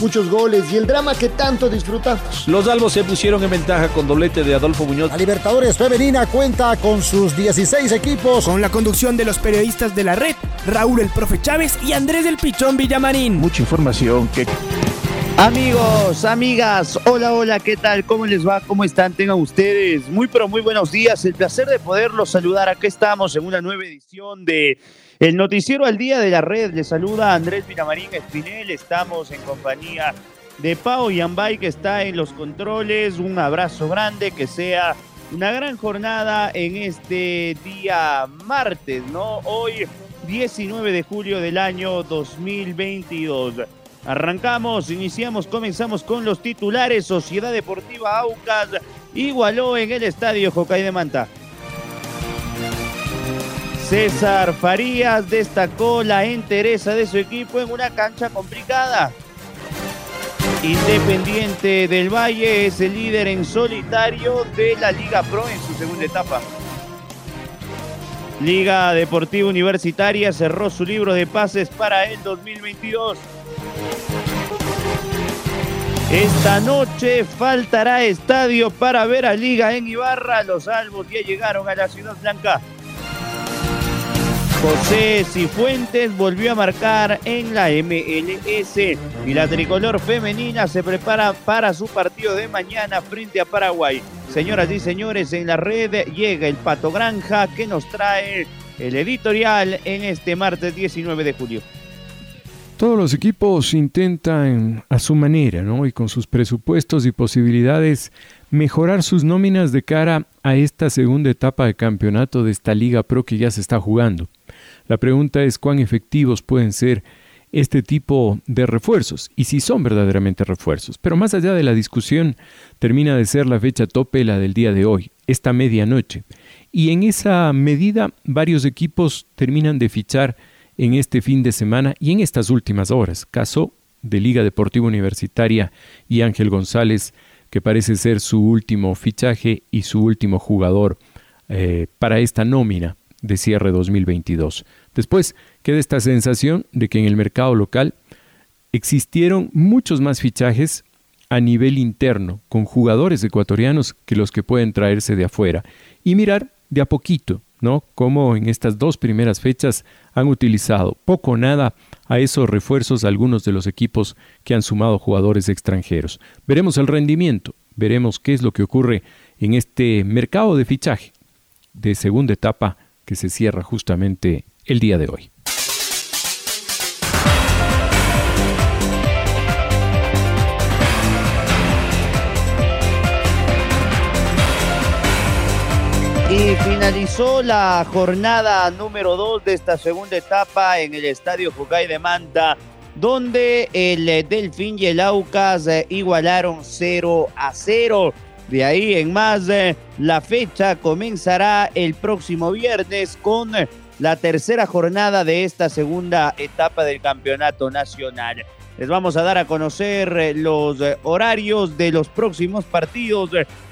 muchos goles y el drama que tanto disfrutamos. Los albos se pusieron en ventaja con doblete de Adolfo Muñoz. La Libertadores Femenina cuenta con sus 16 equipos. Con la conducción de los periodistas de la red, Raúl el Profe Chávez y Andrés del Pichón Villamarín. Mucha información que... Amigos, amigas, hola, hola, ¿qué tal? ¿Cómo les va? ¿Cómo están? Tengan ustedes muy, pero muy buenos días. El placer de poderlos saludar. Aquí estamos en una nueva edición de el noticiero al día de la red le saluda Andrés Vinamarín Espinel. Estamos en compañía de Pau Yambay que está en los controles. Un abrazo grande, que sea una gran jornada en este día martes, ¿no? Hoy 19 de julio del año 2022. Arrancamos, iniciamos, comenzamos con los titulares. Sociedad Deportiva Aucas igualó en el estadio Jocay de Manta. César Farías destacó la entereza de su equipo en una cancha complicada. Independiente del Valle es el líder en solitario de la Liga Pro en su segunda etapa. Liga Deportiva Universitaria cerró su libro de pases para el 2022. Esta noche faltará estadio para ver a Liga en Ibarra. Los albos ya llegaron a la Ciudad Blanca. José Cifuentes volvió a marcar en la MLS y la tricolor femenina se prepara para su partido de mañana frente a Paraguay. Señoras y señores, en la red llega el Pato Granja que nos trae el editorial en este martes 19 de julio. Todos los equipos intentan a su manera, ¿no? Y con sus presupuestos y posibilidades mejorar sus nóminas de cara a esta segunda etapa de campeonato de esta Liga Pro que ya se está jugando. La pregunta es cuán efectivos pueden ser este tipo de refuerzos y si son verdaderamente refuerzos. Pero más allá de la discusión, termina de ser la fecha tope la del día de hoy, esta medianoche. Y en esa medida varios equipos terminan de fichar en este fin de semana y en estas últimas horas. Caso de Liga Deportiva Universitaria y Ángel González, que parece ser su último fichaje y su último jugador eh, para esta nómina de cierre 2022. Después queda esta sensación de que en el mercado local existieron muchos más fichajes a nivel interno con jugadores ecuatorianos que los que pueden traerse de afuera y mirar de a poquito, ¿no? Cómo en estas dos primeras fechas han utilizado poco o nada a esos refuerzos algunos de los equipos que han sumado jugadores extranjeros. Veremos el rendimiento, veremos qué es lo que ocurre en este mercado de fichaje de segunda etapa que se cierra justamente el día de hoy. Y finalizó la jornada número 2 de esta segunda etapa en el Estadio Jucay de Manta, donde el Delfín y el Aucas eh, igualaron 0 a 0. De ahí en más, eh, la fecha comenzará el próximo viernes con la tercera jornada de esta segunda etapa del campeonato nacional. Les vamos a dar a conocer eh, los eh, horarios de los próximos partidos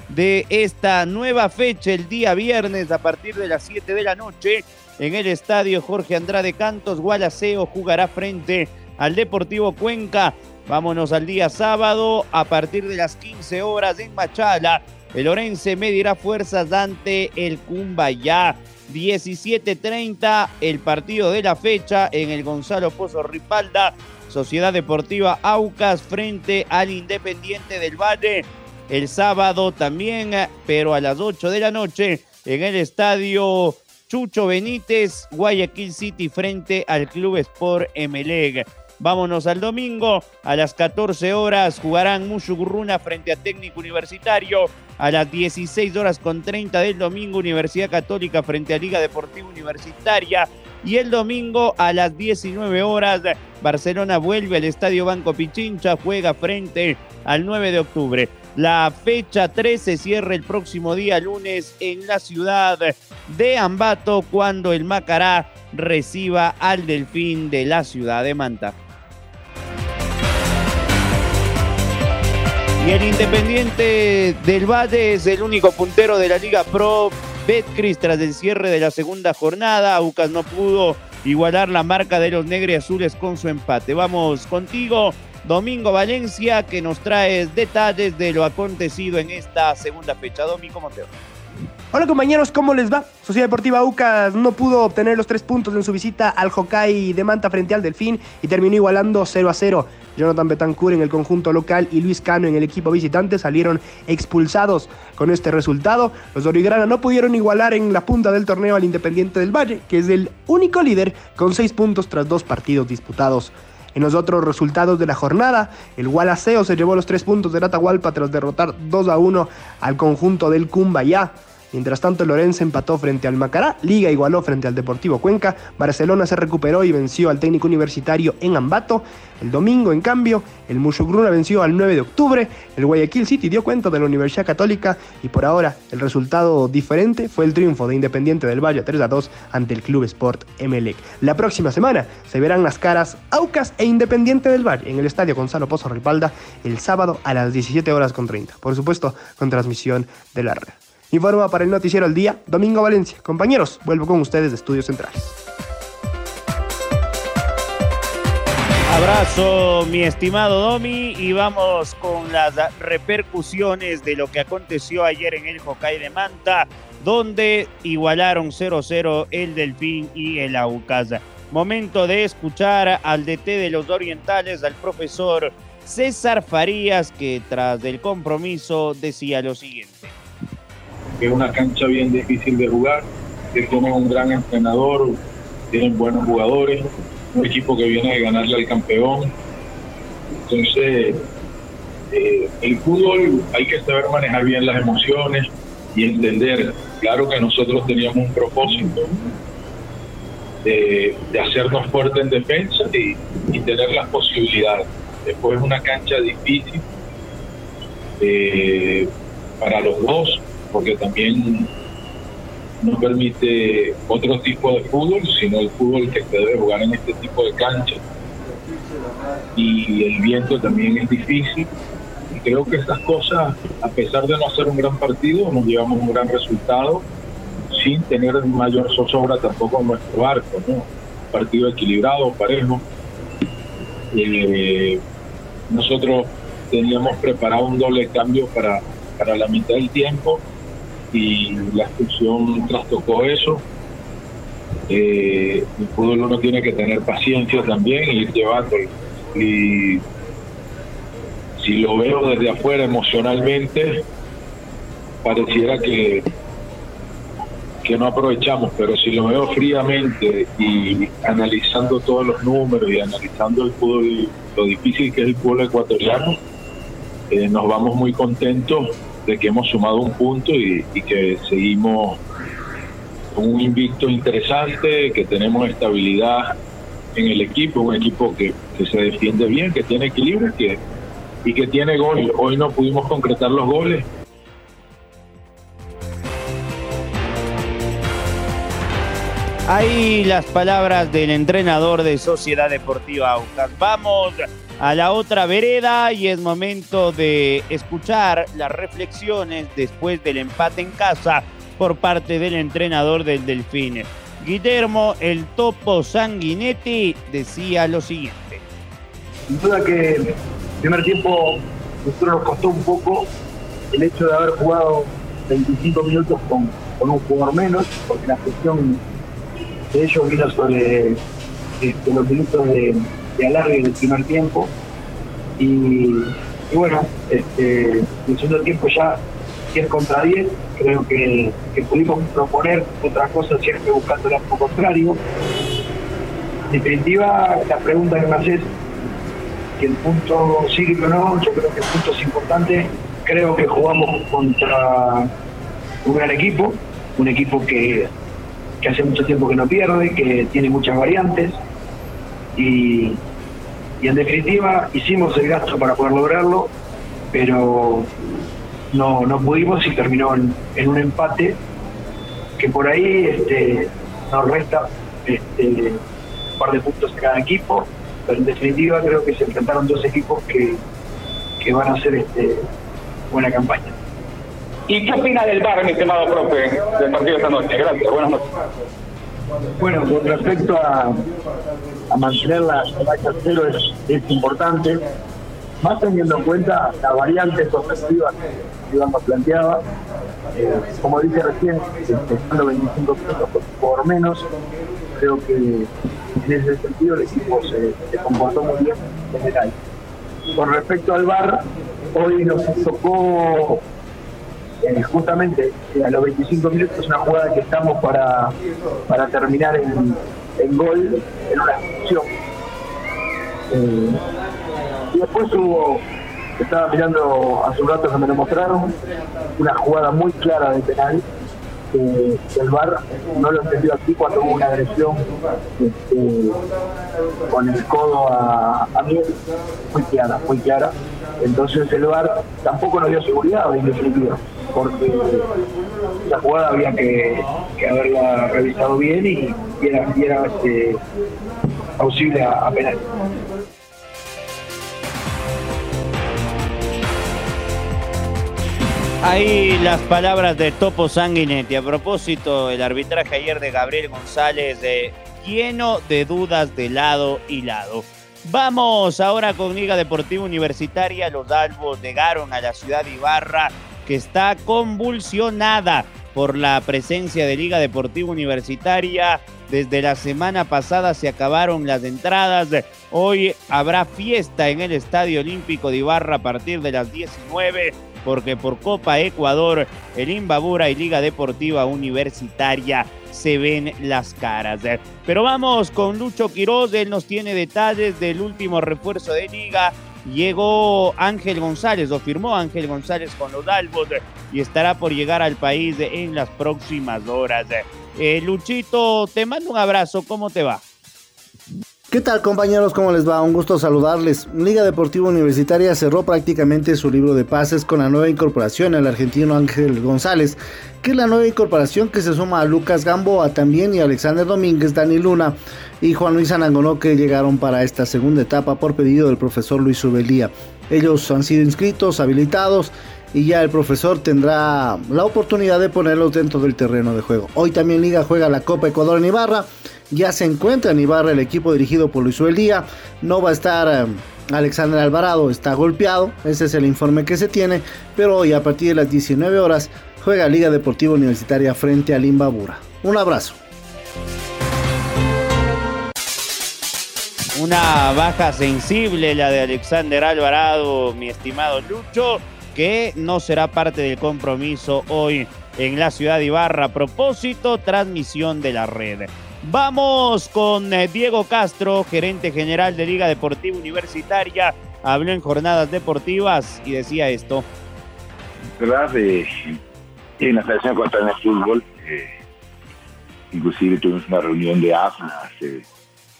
de esta nueva fecha el día viernes a partir de las 7 de la noche en el estadio Jorge Andrade Cantos. Gualaceo jugará frente al Deportivo Cuenca Vámonos al día sábado a partir de las 15 horas en Machala. El Orense medirá fuerzas ante el Cumbayá. 17.30 el partido de la fecha en el Gonzalo Pozo Ripalda. Sociedad Deportiva Aucas frente al Independiente del Valle. El sábado también, pero a las 8 de la noche en el estadio Chucho Benítez, Guayaquil City frente al Club Sport Emeleg. Vámonos al domingo. A las 14 horas jugarán Mushugurruna frente a Técnico Universitario. A las 16 horas con 30 del domingo, Universidad Católica frente a Liga Deportiva Universitaria. Y el domingo a las 19 horas, Barcelona vuelve al Estadio Banco Pichincha, juega frente al 9 de octubre. La fecha 13 cierra el próximo día lunes en la ciudad de Ambato cuando el Macará reciba al Delfín de la ciudad de Manta. Y el Independiente del Valle es el único puntero de la Liga Pro Betcris tras el cierre de la segunda jornada. Aucas no pudo igualar la marca de los negros azules con su empate. Vamos contigo, Domingo Valencia, que nos trae detalles de lo acontecido en esta segunda fecha. Domingo Montero. Hola compañeros, ¿cómo les va? Sociedad Deportiva Aucas no pudo obtener los tres puntos en su visita al Hokkaido de Manta frente al Delfín y terminó igualando 0 a 0. Jonathan Betancourt en el conjunto local y Luis Cano en el equipo visitante salieron expulsados. Con este resultado, los Origrana no pudieron igualar en la punta del torneo al Independiente del Valle, que es el único líder con seis puntos tras dos partidos disputados. En los otros resultados de la jornada, el Gualaceo se llevó los tres puntos de Atahualpa tras derrotar 2 a 1 al conjunto del Cumbayá. Mientras tanto, Lorenzo empató frente al Macará, Liga igualó frente al Deportivo Cuenca, Barcelona se recuperó y venció al técnico universitario en Ambato. El domingo, en cambio, el Mushugruna venció al 9 de octubre, el Guayaquil City dio cuenta de la Universidad Católica y por ahora el resultado diferente fue el triunfo de Independiente del Valle 3 a 2 ante el Club Sport Emelec. La próxima semana se verán las caras Aucas e Independiente del Valle en el Estadio Gonzalo Pozo Ripalda el sábado a las 17 horas con 30. Por supuesto, con transmisión de la red. Informa para el Noticiero al Día, Domingo Valencia. Compañeros, vuelvo con ustedes de Estudios Centrales. Abrazo, mi estimado Domi, y vamos con las repercusiones de lo que aconteció ayer en el Hokkaido de Manta, donde igualaron 0-0 el Delfín y el Aucas. Momento de escuchar al DT de los Orientales, al profesor César Farías, que tras el compromiso decía lo siguiente que es una cancha bien difícil de jugar, que tiene un gran entrenador, tienen buenos jugadores, un equipo que viene de ganarle al campeón. Entonces, eh, el fútbol hay que saber manejar bien las emociones y entender, claro que nosotros teníamos un propósito de, hacernos fuertes en defensa y, tener las posibilidades. Después es una cancha difícil eh, para los dos, porque también no permite otro tipo de fútbol, sino el fútbol que se debe jugar en este tipo de cancha. Y el viento también es difícil. Y creo que estas cosas, a pesar de no hacer un gran partido, nos llevamos un gran resultado sin tener mayor zozobra tampoco en nuestro barco. ¿no? Partido equilibrado, parejo. Eh, nosotros teníamos preparado un doble cambio para, para la mitad del tiempo y la expulsión trastocó eso. Eh, el fútbol uno tiene que tener paciencia también y ir llevándolo. Y si lo veo desde afuera emocionalmente, pareciera que, que no aprovechamos, pero si lo veo fríamente y analizando todos los números y analizando el fútbol, lo difícil que es el fútbol ecuatoriano, eh, nos vamos muy contentos de que hemos sumado un punto y, que seguimos con un invicto interesante, que tenemos estabilidad en el equipo, un equipo que, se defiende bien, que tiene equilibrio y que tiene gol. Hoy no pudimos concretar los goles. Ahí las palabras del entrenador de Sociedad Deportiva Aucas. Vamos a la otra vereda y es momento de escuchar las reflexiones después del empate en casa por parte del entrenador del Delfín. Guillermo el Topo Sanguinetti decía lo siguiente. Sin duda que el primer tiempo nosotros nos costó un poco el hecho de haber jugado 25 minutos con, un jugador menos, porque la gestión de ellos vino sobre este, los minutos de, de alargue del primer tiempo. Y, bueno, este, en el segundo tiempo ya 10 contra 10, creo que, pudimos proponer otra cosa siempre buscando el lo contrario. En definitiva, la pregunta que me haces, que el punto sigue o no, yo creo que el punto es importante. Creo que jugamos contra un gran equipo, un equipo que hace mucho tiempo que no pierde, que tiene muchas variantes, y, en definitiva hicimos el gasto para poder lograrlo, pero no, no pudimos y terminó en, un empate que por ahí este, nos resta este, un par de puntos en cada equipo, pero en definitiva creo que se enfrentaron dos equipos que, que van a hacer este, buena campaña. ¿Y qué opina del bar, mi estimado profe, del partido de esta noche? Gracias, buenas noches. Bueno, con respecto a, mantener la racha cero es, importante, más teniendo en cuenta las variantes ofensivas que Iván nos planteaba. Eh, como dije recién, estando 25 minutos por menos, creo que en ese sentido el equipo se, comportó muy bien en general. Con respecto al VAR, hoy nos tocó eh, justamente eh, a los 25 minutos una jugada que estamos para, para terminar en, en gol en una expulsión. Eh, y después hubo, estaba mirando hace un rato que me lo mostraron, una jugada muy clara de penal. El VAR no lo entendió aquí cuando hubo una agresión este, con el codo a, a Miel, muy clara, muy clara. Entonces el VAR tampoco nos dio seguridad en definitiva, porque la jugada había que, haberla revisado bien y, era, y era este, auxible a, a penal. Ahí las palabras de Topo Sanguinetti. A propósito, el arbitraje ayer de Gabriel González, eh, lleno de dudas de lado y lado. Vamos ahora con Liga Deportiva Universitaria. Los Albos llegaron a la ciudad de Ibarra, que está convulsionada por la presencia de Liga Deportiva Universitaria. Desde la semana pasada se acabaron las entradas. Hoy habrá fiesta en el Estadio Olímpico de Ibarra a partir de las 19 porque por Copa Ecuador, el Imbabura y Liga Deportiva Universitaria se ven las caras. Pero vamos con Lucho Quiroz, él nos tiene detalles del último refuerzo de Liga. Llegó Ángel González, o firmó Ángel González con los Albos y estará por llegar al país en las próximas horas. Eh, Luchito, te mando un abrazo, ¿cómo te va? ¿Qué tal compañeros? ¿Cómo les va? Un gusto saludarles. Liga Deportiva Universitaria cerró prácticamente su libro de pases con la nueva incorporación, el argentino Ángel González, que es la nueva incorporación que se suma a Lucas Gamboa también y Alexander Domínguez, Dani Luna y Juan Luis Anangonó que llegaron para esta segunda etapa por pedido del profesor Luis Ubelía. Ellos han sido inscritos, habilitados y ya el profesor tendrá la oportunidad de ponerlos dentro del terreno de juego. Hoy también Liga juega la Copa Ecuador en Ibarra ya se encuentra en Ibarra el equipo dirigido por Luis Uelía. No va a estar eh, Alexander Alvarado, está golpeado. Ese es el informe que se tiene. Pero hoy a partir de las 19 horas juega Liga Deportiva Universitaria frente a Limbabura. Un abrazo. Una baja sensible la de Alexander Alvarado, mi estimado Lucho, que no será parte del compromiso hoy en la ciudad de Ibarra. A propósito, transmisión de la red. Vamos con eh, Diego Castro, gerente general de Liga Deportiva Universitaria. Habló en jornadas deportivas y decía esto. ¿Verdad? Eh, en la Federación contra el Fútbol, eh, inclusive tuvimos una reunión de AFNA hace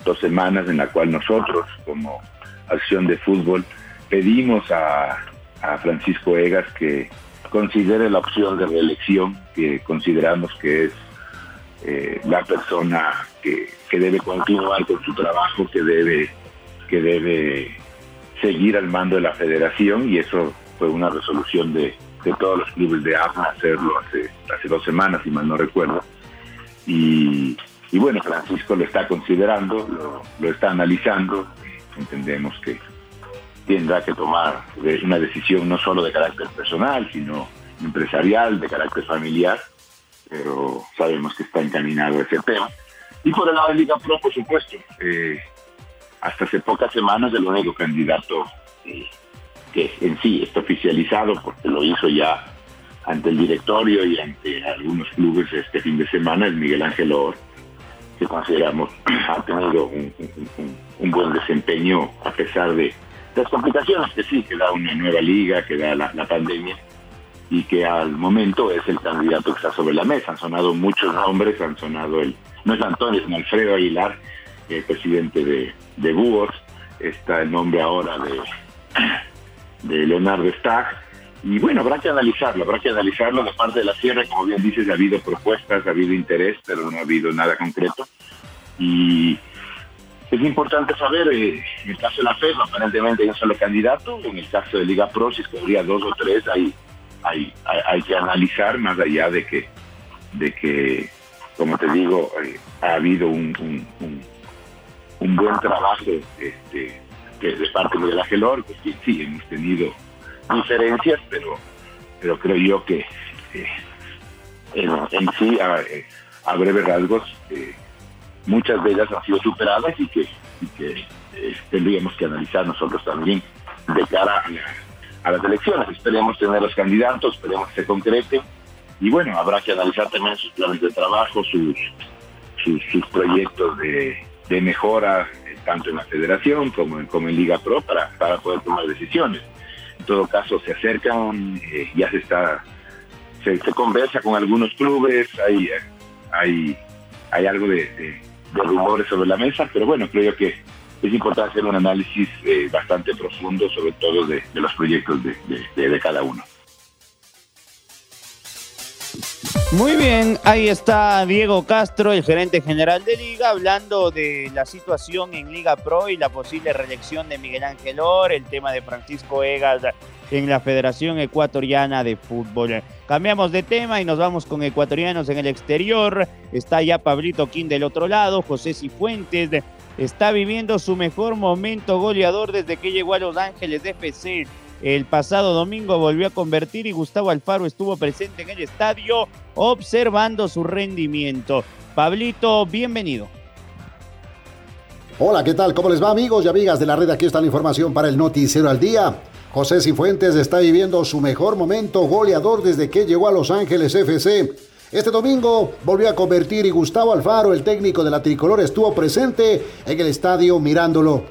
dos semanas en la cual nosotros, como acción de fútbol, pedimos a, a Francisco Egas que considere la opción de reelección, que consideramos que es eh, la persona que, que, debe continuar con su trabajo, que debe, que debe seguir al mando de la federación y eso fue una resolución de, de todos los clubes de AFA hacerlo hace, hace dos semanas, si mal no recuerdo. Y, y bueno, Francisco lo está considerando, lo, lo está analizando, entendemos que tendrá que tomar una decisión no solo de carácter personal, sino empresarial, de carácter familiar, pero sabemos que está encaminado ese tema. Y por el lado de Liga Pro, por supuesto, eh, hasta hace pocas semanas el único candidato eh, que en sí está oficializado, porque lo hizo ya ante el directorio y ante algunos clubes este fin de semana, es Miguel Ángel Or, que consideramos ha tenido un, buen desempeño a pesar de las complicaciones que sí, que da una nueva liga, que da la pandemia, y que al momento es el candidato que está sobre la mesa. Han sonado muchos nombres, han sonado el, no es Antonio, es Alfredo Aguilar, el presidente de, de Búhos, está el nombre ahora de, de Leonardo Stag, y bueno, habrá que analizarlo, habrá que analizarlo de parte de la sierra, como bien dices, ha habido propuestas, ha habido interés, pero no ha habido nada concreto. Y es importante saber, eh, en el caso de la FES, aparentemente hay un solo candidato, en el caso de Liga Pro, si es que dos o tres, hay, hay, hay, que analizar más allá de que, de que como te digo, eh, ha habido un, un, buen trabajo este, de parte de la Gelor, que sí, sí, hemos tenido diferencias, pero, pero creo yo que eh, en, sí, a, breves rasgos, muchas de ellas han sido superadas y que, eh, tendríamos que analizar nosotros también de cara a, las elecciones. Esperemos tener los candidatos, esperemos que se concrete y bueno, habrá que analizar también sus planes de trabajo, sus, sus, proyectos de, mejora, eh, tanto en la federación como en, como en Liga Pro, para, para poder tomar decisiones. En todo caso, se acercan, eh, ya se está, se, conversa con algunos clubes, hay, hay, hay algo de de rumores sobre la mesa, pero bueno, creo que es importante hacer un análisis eh, bastante profundo, sobre todo de, los proyectos de, cada uno. Muy bien, ahí está Diego Castro, el gerente general de Liga, hablando de la situación en Liga Pro y la posible reelección de Miguel Ángel Or, el tema de Francisco Egas en la Federación Ecuatoriana de Fútbol. Cambiamos de tema y nos vamos con ecuatorianos en el exterior. Está ya Pablito King del otro lado, José Cifuentes está viviendo su mejor momento goleador desde que llegó a Los Ángeles de FC. El pasado domingo volvió a convertir y Gustavo Alfaro estuvo presente en el estadio observando su rendimiento. Pablito, bienvenido. Hola, ¿qué tal? ¿Cómo les va amigos y amigas de la red? Aquí está la información para el Noticiero al Día. José Cifuentes está viviendo su mejor momento goleador desde que llegó a Los Ángeles FC. Este domingo volvió a convertir y Gustavo Alfaro, el técnico de la tricolor, estuvo presente en el estadio mirándolo.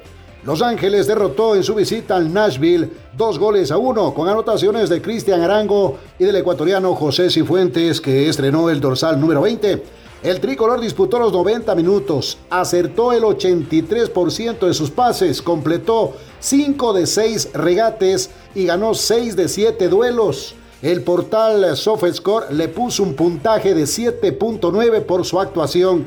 Los Ángeles derrotó en su visita al Nashville dos goles a uno con anotaciones de Cristian Arango y del ecuatoriano José Cifuentes que estrenó el dorsal número 20. El tricolor disputó los 90 minutos, acertó el 83% de sus pases, completó 5 de 6 regates y ganó 6 de 7 duelos. El portal SofaScore le puso un puntaje de 7.9 por su actuación.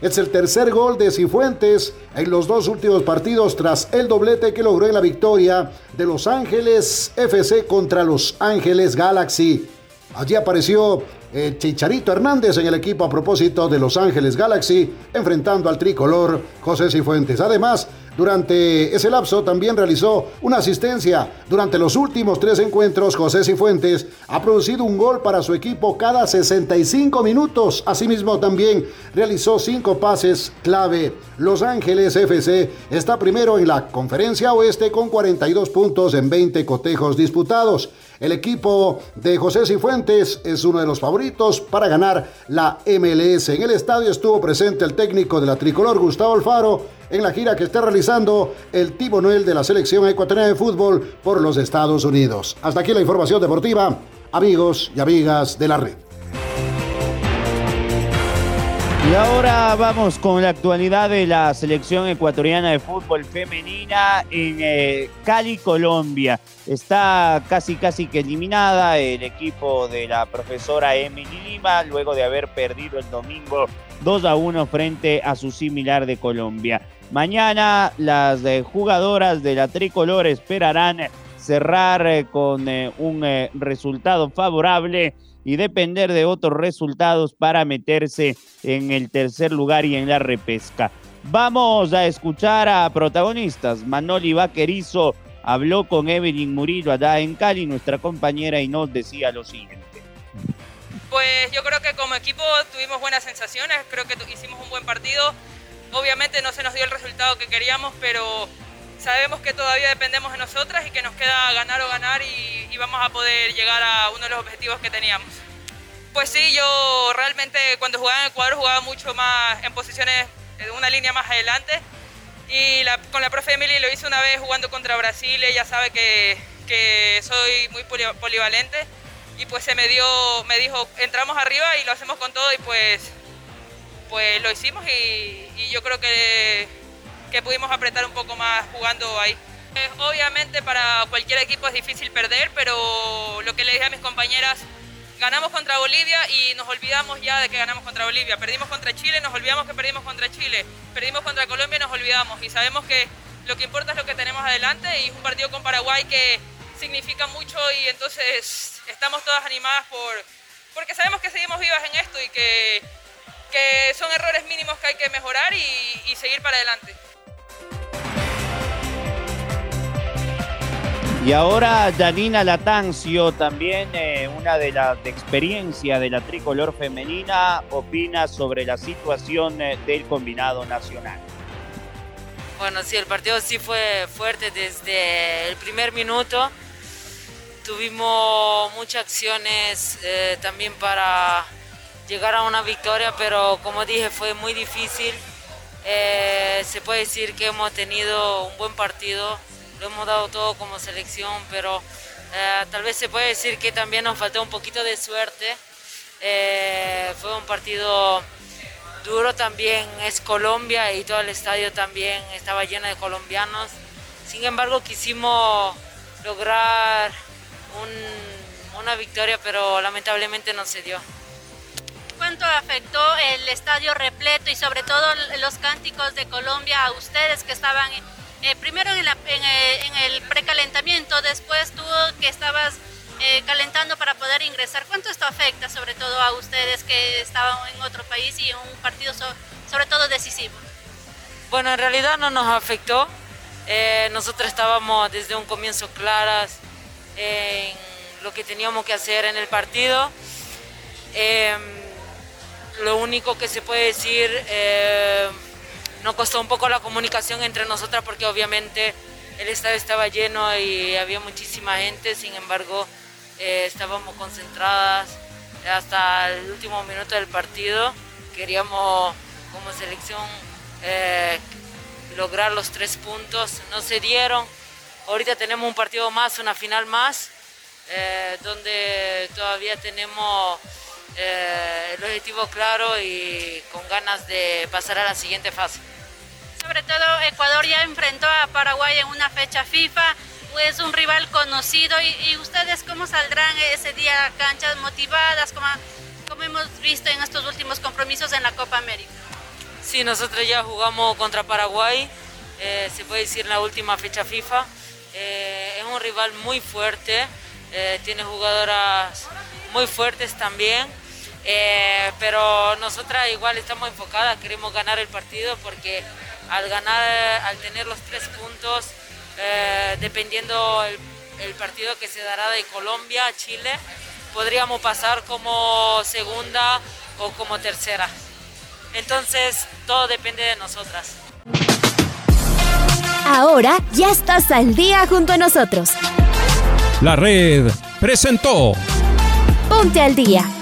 Es el tercer gol de Cifuentes en los dos últimos partidos tras el doblete que logró en la victoria de Los Ángeles FC contra Los Ángeles Galaxy. Allí apareció eh, Chicharito Hernández en el equipo a propósito de Los Ángeles Galaxy, enfrentando al tricolor José Cifuentes. Además, durante ese lapso también realizó una asistencia. Durante los últimos tres encuentros, José Cifuentes ha producido un gol para su equipo cada 65 minutos. Asimismo, también realizó cinco pases clave. Los Ángeles FC está primero en la conferencia oeste con 42 puntos en 20 cotejos disputados. El equipo de José Cifuentes es uno de los favoritos para ganar la MLS. En el estadio estuvo presente el técnico de la tricolor, Gustavo Alfaro, en la gira que está realizando el Tibo Noel de la selección ecuatoriana de fútbol por los Estados Unidos. Hasta aquí la información deportiva, amigos y amigas de la red. Y ahora vamos con la actualidad de la selección ecuatoriana de fútbol femenina en eh, Cali, Colombia. Está casi casi que eliminada el equipo de la profesora Emily Lima luego de haber perdido el domingo 2 a 1 frente a su similar de Colombia. Mañana las eh, jugadoras de la tricolor esperarán cerrar eh, con un resultado favorable y depender de otros resultados para meterse en el tercer lugar y en la repesca. Vamos a escuchar a protagonistas. Manoli Vaquerizo habló con Evelyn Murillo allá en Cali, nuestra compañera, y nos decía lo siguiente. Pues yo creo que como equipo tuvimos buenas sensaciones, creo que hicimos un buen partido. Obviamente no se nos dio el resultado que queríamos, pero sabemos que todavía dependemos de nosotras y que nos queda ganar o ganar y, vamos a poder llegar a uno de los objetivos que teníamos. Pues sí, yo realmente cuando jugaba en Ecuador jugaba mucho más en posiciones de una línea más adelante y con la profe Emily lo hice una vez jugando contra Brasil, ella sabe que, soy muy polivalente y pues se me dio, me dijo, entramos arriba y lo hacemos con todo y pues, pues lo hicimos y, yo creo que que pudimos apretar un poco más jugando ahí. Eh, obviamente para cualquier equipo es difícil perder, pero lo que le dije a mis compañeras, ganamos contra Bolivia y nos olvidamos ya de que ganamos contra Bolivia. Perdimos contra Chile, nos olvidamos que perdimos contra Chile. Perdimos contra Colombia, nos olvidamos. Y sabemos que lo que importa es lo que tenemos adelante y es un partido con Paraguay que significa mucho y entonces estamos todas animadas por, porque sabemos que seguimos vivas en esto y que, que son errores mínimos que hay que mejorar y, y seguir para adelante. Y ahora Janina Latancio, también eh, una de las de experiencia de la tricolor femenina, opina sobre la situación eh, del combinado nacional. Bueno, sí, el partido sí fue fuerte desde el primer minuto. Tuvimos muchas acciones eh, también para llegar a una victoria, pero como dije fue muy difícil. se puede decir que hemos tenido un buen partido lo hemos dado todo como selección, pero eh, tal vez se puede decir que también nos faltó un poquito de suerte. Eh, fue un partido duro también, es Colombia y todo el estadio también estaba lleno de colombianos. Sin embargo, quisimos lograr una victoria, pero lamentablemente no se dio. ¿Cuánto afectó el estadio repleto y sobre todo los cánticos de Colombia a ustedes que estaban eh, primero en, el, precalentamiento, después tú que estabas eh, calentando para poder ingresar. ¿Cuánto esto afecta sobre todo a ustedes que estaban en otro país y en un partido sobre todo decisivo? Bueno, en realidad no nos afectó. Eh, nosotros estábamos desde un comienzo claras en lo que teníamos que hacer en el partido. Lo único que se puede decir nos costó un poco la comunicación entre nosotras porque obviamente el estadio estaba lleno y había muchísima gente, sin embargo eh, estábamos concentradas hasta el último minuto del partido. Queríamos como selección eh, lograr los tres puntos, no se dieron. Ahorita tenemos un partido más, una final más, eh, donde todavía tenemos el objetivo claro y con ganas de pasar a la siguiente fase. Sobre todo Ecuador ya enfrentó a Paraguay en una fecha FIFA, es un rival conocido y, ustedes cómo saldrán ese día a canchas motivadas como, como hemos visto en estos últimos compromisos en la Copa América. Sí, nosotros ya jugamos contra Paraguay, eh, se puede decir en la última fecha FIFA. Eh, es un rival muy fuerte, eh, tiene jugadoras muy fuertes también. Pero nosotras igual estamos enfocadas, queremos ganar el partido porque al ganar, al tener los tres puntos, eh, dependiendo el, partido que se dará de Colombia a Chile, podríamos pasar como segunda o como tercera. Entonces, todo depende de nosotras. Ahora ya estás al día junto a nosotros. La red presentó. Ponte al día